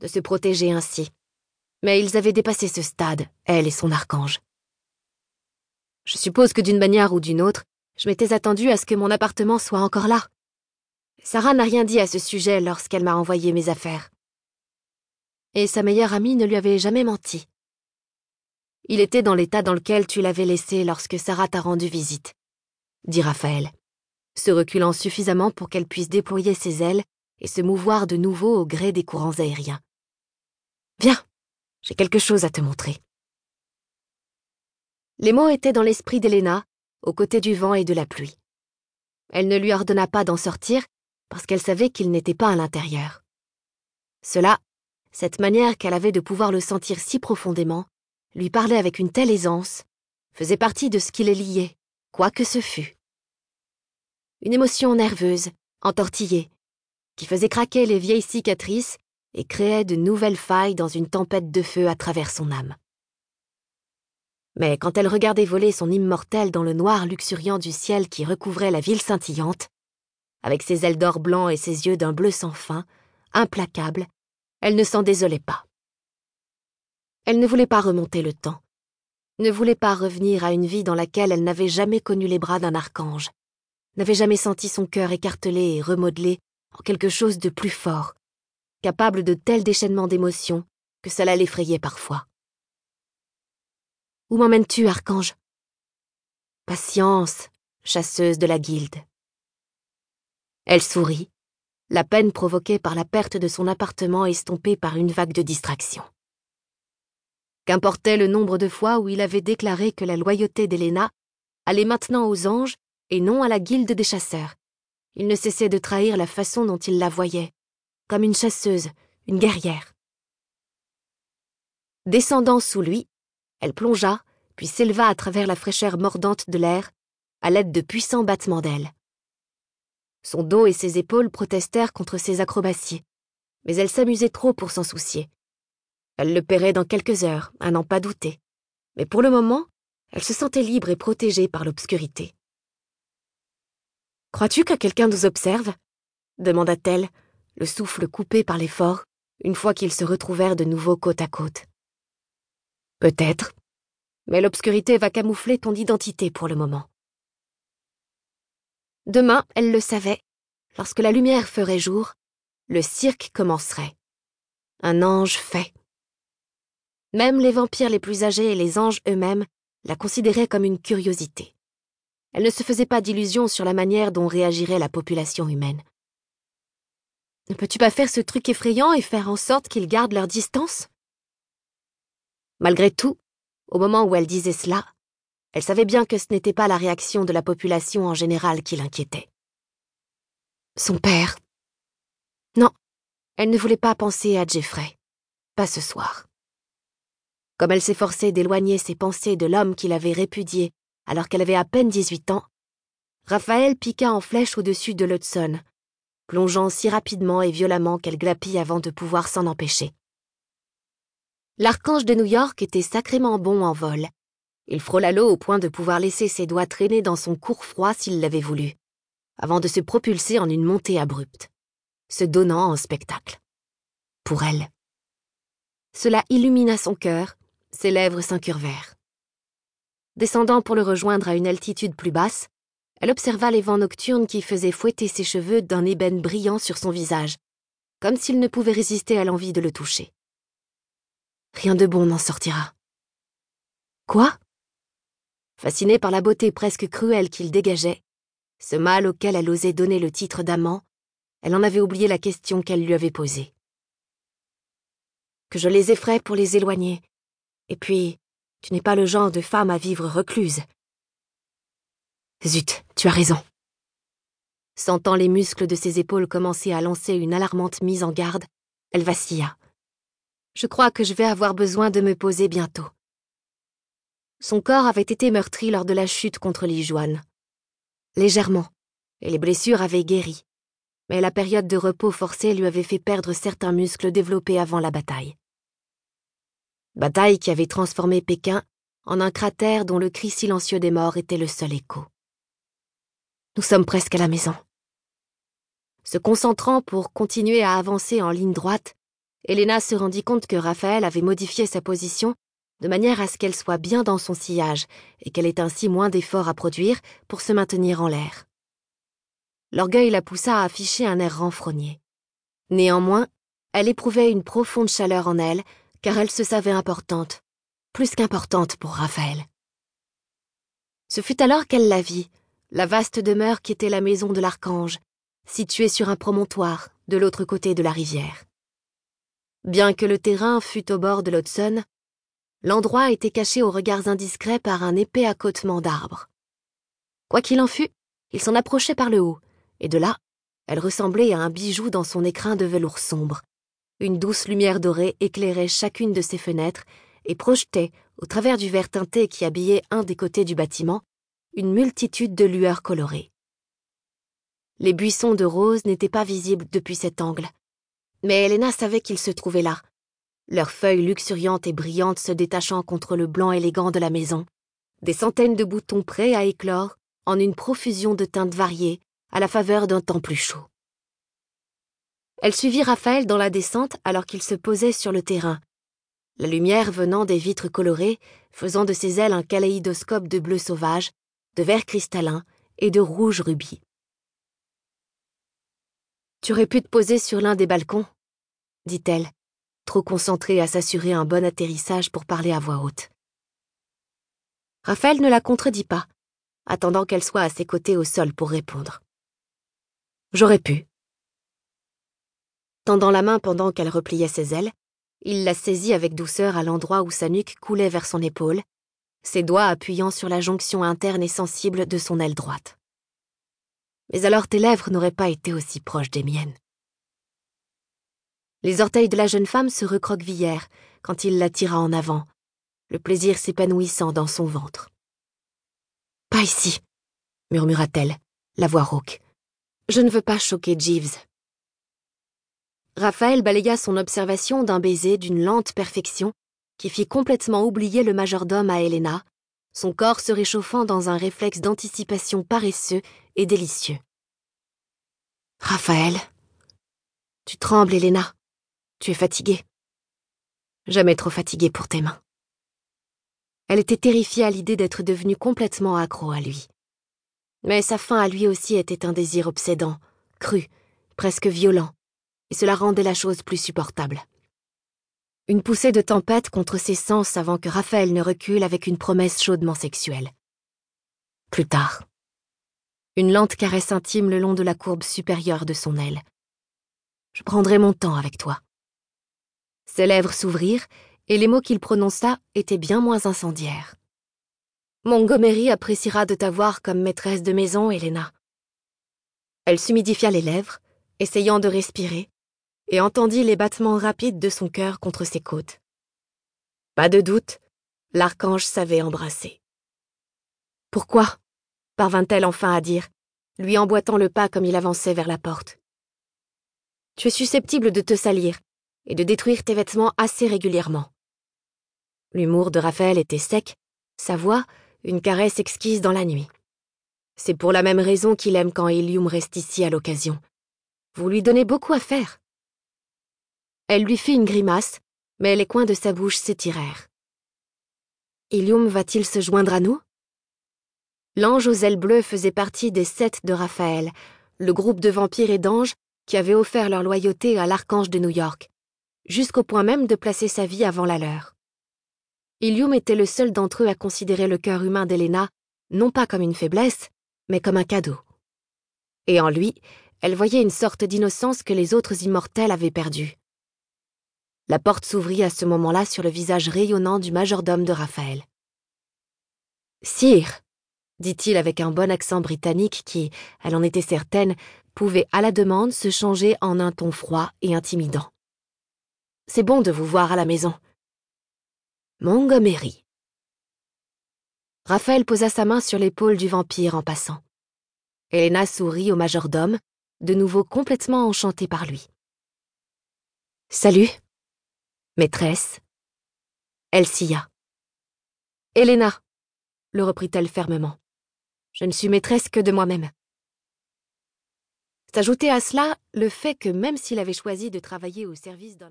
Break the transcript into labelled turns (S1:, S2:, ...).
S1: de se protéger ainsi. Mais ils avaient dépassé ce stade, elle et son archange. Je suppose que d'une manière ou d'une autre, je m'étais attendue à ce que mon appartement soit encore là. Sarah n'a rien dit à ce sujet lorsqu'elle m'a envoyé mes affaires. Et sa meilleure amie ne lui avait jamais menti. Il était dans l'état dans lequel tu l'avais laissé lorsque Sarah t'a rendu visite, dit Raphaël, se reculant suffisamment pour qu'elle puisse déployer ses ailes et se mouvoir de nouveau au gré des courants aériens. Viens, j'ai quelque chose à te montrer. Les mots étaient dans l'esprit d'Héléna, aux côtés du vent et de la pluie. Elle ne lui ordonna pas d'en sortir parce qu'elle savait qu'il n'était pas à l'intérieur. Cela, cette manière qu'elle avait de pouvoir le sentir si profondément, lui parlait avec une telle aisance, faisait partie de ce qui les liait, quoi que ce fût. Une émotion nerveuse, entortillée, qui faisait craquer les vieilles cicatrices et créait de nouvelles failles dans une tempête de feu à travers son âme. Mais quand elle regardait voler son immortel dans le noir luxuriant du ciel qui recouvrait la ville scintillante, avec ses ailes d'or blanc et ses yeux d'un bleu sans fin, implacable, elle ne s'en désolait pas. Elle ne voulait pas remonter le temps, ne voulait pas revenir à une vie dans laquelle elle n'avait jamais connu les bras d'un archange, n'avait jamais senti son cœur écartelé et remodelé quelque chose de plus fort, capable de tels déchaînements d'émotions que cela l'effrayait parfois. Où m'emmènes-tu, archange? Patience, chasseuse de la guilde. Elle sourit, la peine provoquée par la perte de son appartement estompée par une vague de distraction. Qu'importait le nombre de fois où il avait déclaré que la loyauté d'Héléna allait maintenant aux anges et non à la guilde des chasseurs? Il ne cessait de trahir la façon dont il la voyait, comme une chasseuse, une guerrière. Descendant sous lui, elle plongea, puis s'éleva à travers la fraîcheur mordante de l'air, à l'aide de puissants battements d'ailes. Son dos et ses épaules protestèrent contre ses acrobaties, mais elle s'amusait trop pour s'en soucier. Elle le paierait dans quelques heures, à n'en pas douter. Mais pour le moment, elle se sentait libre et protégée par l'obscurité. Crois-tu que quelqu'un nous observe? demanda-t-elle, le souffle coupé par l'effort, une fois qu'ils se retrouvèrent de nouveau côte à côte. Peut-être. Mais l'obscurité va camoufler ton identité pour le moment. Demain, elle le savait, lorsque la lumière ferait jour, le cirque commencerait. Un ange fait. Même les vampires les plus âgés et les anges eux-mêmes la considéraient comme une curiosité. Elle ne se faisait pas d'illusions sur la manière dont réagirait la population humaine. Ne peux-tu pas faire ce truc effrayant et faire en sorte qu'ils gardent leur distance? Malgré tout, au moment où elle disait cela, elle savait bien que ce n'était pas la réaction de la population en général qui l'inquiétait. Son père. Non, elle ne voulait pas penser à Jeffrey. Pas ce soir. Comme elle s'efforçait d'éloigner ses pensées de l'homme qui l'avait répudiée alors qu'elle avait à peine 18 ans, Raphaël piqua en flèche au-dessus de l'Hudson, plongeant si rapidement et violemment qu'elle glapit avant de pouvoir s'en empêcher. L'archange de New York était sacrément bon en vol. Il frôla l'eau au point de pouvoir laisser ses doigts traîner dans son cours froid s'il l'avait voulu, avant de se propulser en une montée abrupte, se donnant en spectacle. Pour elle. Cela illumina son cœur, ses lèvres s'incurvèrent. Descendant pour le rejoindre à une altitude plus basse, elle observa les vents nocturnes qui faisaient fouetter ses cheveux d'un ébène brillant sur son visage, comme s'il ne pouvait résister à l'envie de le toucher. Rien de bon n'en sortira. Quoi? Fascinée par la beauté presque cruelle qu'il dégageait, ce mâle auquel elle osait donner le titre d'amant, elle en avait oublié la question qu'elle lui avait posée. Que je les effraie pour les éloigner. Et puis, tu n'es pas le genre de femme à vivre recluse. Zut, tu as raison. Sentant les muscles de ses épaules commencer à lancer une alarmante mise en garde, elle vacilla. Je crois que je vais avoir besoin de me poser bientôt. Son corps avait été meurtri lors de la chute contre l'ijoine. Légèrement, et les blessures avaient guéri. Mais la période de repos forcé lui avait fait perdre certains muscles développés avant la bataille. Bataille qui avait transformé Pékin en un cratère dont le cri silencieux des morts était le seul écho. Nous sommes presque à la maison. Se concentrant pour continuer à avancer en ligne droite, Elena se rendit compte que Raphaël avait modifié sa position de manière à ce qu'elle soit bien dans son sillage et qu'elle ait ainsi moins d'efforts à produire pour se maintenir en l'air. L'orgueil la poussa à afficher un air renfrogné. Néanmoins, elle éprouvait une profonde chaleur en elle, car elle se savait importante, plus qu'importante pour Raphaël. Ce fut alors qu'elle la vit, la vaste demeure qui était la maison de l'archange, située sur un promontoire de l'autre côté de la rivière. Bien que le terrain fût au bord de l'Hudson, l'endroit était caché aux regards indiscrets par un épais accotement d'arbres. Quoi qu'il en fût, il s'en approchait par le haut, et de là, elle ressemblait à un bijou dans son écrin de velours sombre. Une douce lumière dorée éclairait chacune de ses fenêtres et projetait, au travers du verre teinté qui habillait un des côtés du bâtiment, une multitude de lueurs colorées. Les buissons de roses n'étaient pas visibles depuis cet angle, mais Helena savait qu'ils se trouvaient là, leurs feuilles luxuriantes et brillantes se détachant contre le blanc élégant de la maison, des centaines de boutons prêts à éclore en une profusion de teintes variées à la faveur d'un temps plus chaud. Elle suivit Raphaël dans la descente alors qu'il se posait sur le terrain, la lumière venant des vitres colorées faisant de ses ailes un kaléidoscope de bleu sauvage, de vert cristallin et de rouge rubis. Tu aurais pu te poser sur l'un des balcons, dit-elle, trop concentrée à s'assurer un bon atterrissage pour parler à voix haute. Raphaël ne la contredit pas, attendant qu'elle soit à ses côtés au sol pour répondre. J'aurais pu. Tendant la main pendant qu'elle repliait ses ailes, il la saisit avec douceur à l'endroit où sa nuque coulait vers son épaule, ses doigts appuyant sur la jonction interne et sensible de son aile droite. Mais alors tes lèvres n'auraient pas été aussi proches des miennes. Les orteils de la jeune femme se recroquevillèrent quand il la tira en avant, le plaisir s'épanouissant dans son ventre. Pas ici, murmura-t-elle, la voix rauque. Je ne veux pas choquer Jeeves. Raphaël balaya son observation d'un baiser d'une lente perfection qui fit complètement oublier le majordome à Helena, son corps se réchauffant dans un réflexe d'anticipation paresseux et délicieux. Raphaël. Tu trembles, Helena. Tu es fatiguée. Jamais trop fatiguée pour tes mains. Elle était terrifiée à l'idée d'être devenue complètement accro à lui. Mais sa faim à lui aussi était un désir obsédant, cru, presque violent, cela rendait la chose plus supportable. Une poussée de tempête contre ses sens avant que Raphaël ne recule avec une promesse chaudement sexuelle. Plus tard. Une lente caresse intime le long de la courbe supérieure de son aile. Je prendrai mon temps avec toi. Ses lèvres s'ouvrirent, et les mots qu'il prononça étaient bien moins incendiaires. Montgomery appréciera de t'avoir comme maîtresse de maison, Helena. Elle s'humidifia les lèvres, essayant de respirer, et entendit les battements rapides de son cœur contre ses côtes. Pas de doute, l'archange savait embrasser. Pourquoi? parvint-elle enfin à dire, lui emboîtant le pas comme il avançait vers la porte. Tu es susceptible de te salir et de détruire tes vêtements assez régulièrement. L'humour de Raphaël était sec, sa voix, une caresse exquise dans la nuit. C'est pour la même raison qu'il aime quand Ilium reste ici à l'occasion. Vous lui donnez beaucoup à faire. Elle lui fit une grimace, mais les coins de sa bouche s'étirèrent. Ilium va-t-il se joindre à nous? L'ange aux ailes bleues faisait partie des sept de Raphaël, le groupe de vampires et d'anges qui avaient offert leur loyauté à l'archange de New York, jusqu'au point même de placer sa vie avant la leur. Ilium était le seul d'entre eux à considérer le cœur humain d'Helena non pas comme une faiblesse, mais comme un cadeau. Et en lui, elle voyait une sorte d'innocence que les autres immortels avaient perdue. La porte s'ouvrit à ce moment-là sur le visage rayonnant du majordome de Raphaël. Sire, dit-il avec un bon accent britannique qui, elle en était certaine, pouvait à la demande se changer en un ton froid et intimidant. C'est bon de vous voir à la maison. Montgomery. Raphaël posa sa main sur l'épaule du vampire en passant. Helena sourit au majordome, de nouveau complètement enchantée par lui. Salut, Maîtresse. Elle sia. Helena, le reprit-elle fermement. Je ne suis maîtresse que de moi-même. S'ajoutait à cela le fait que même s'il avait choisi de travailler au service d'un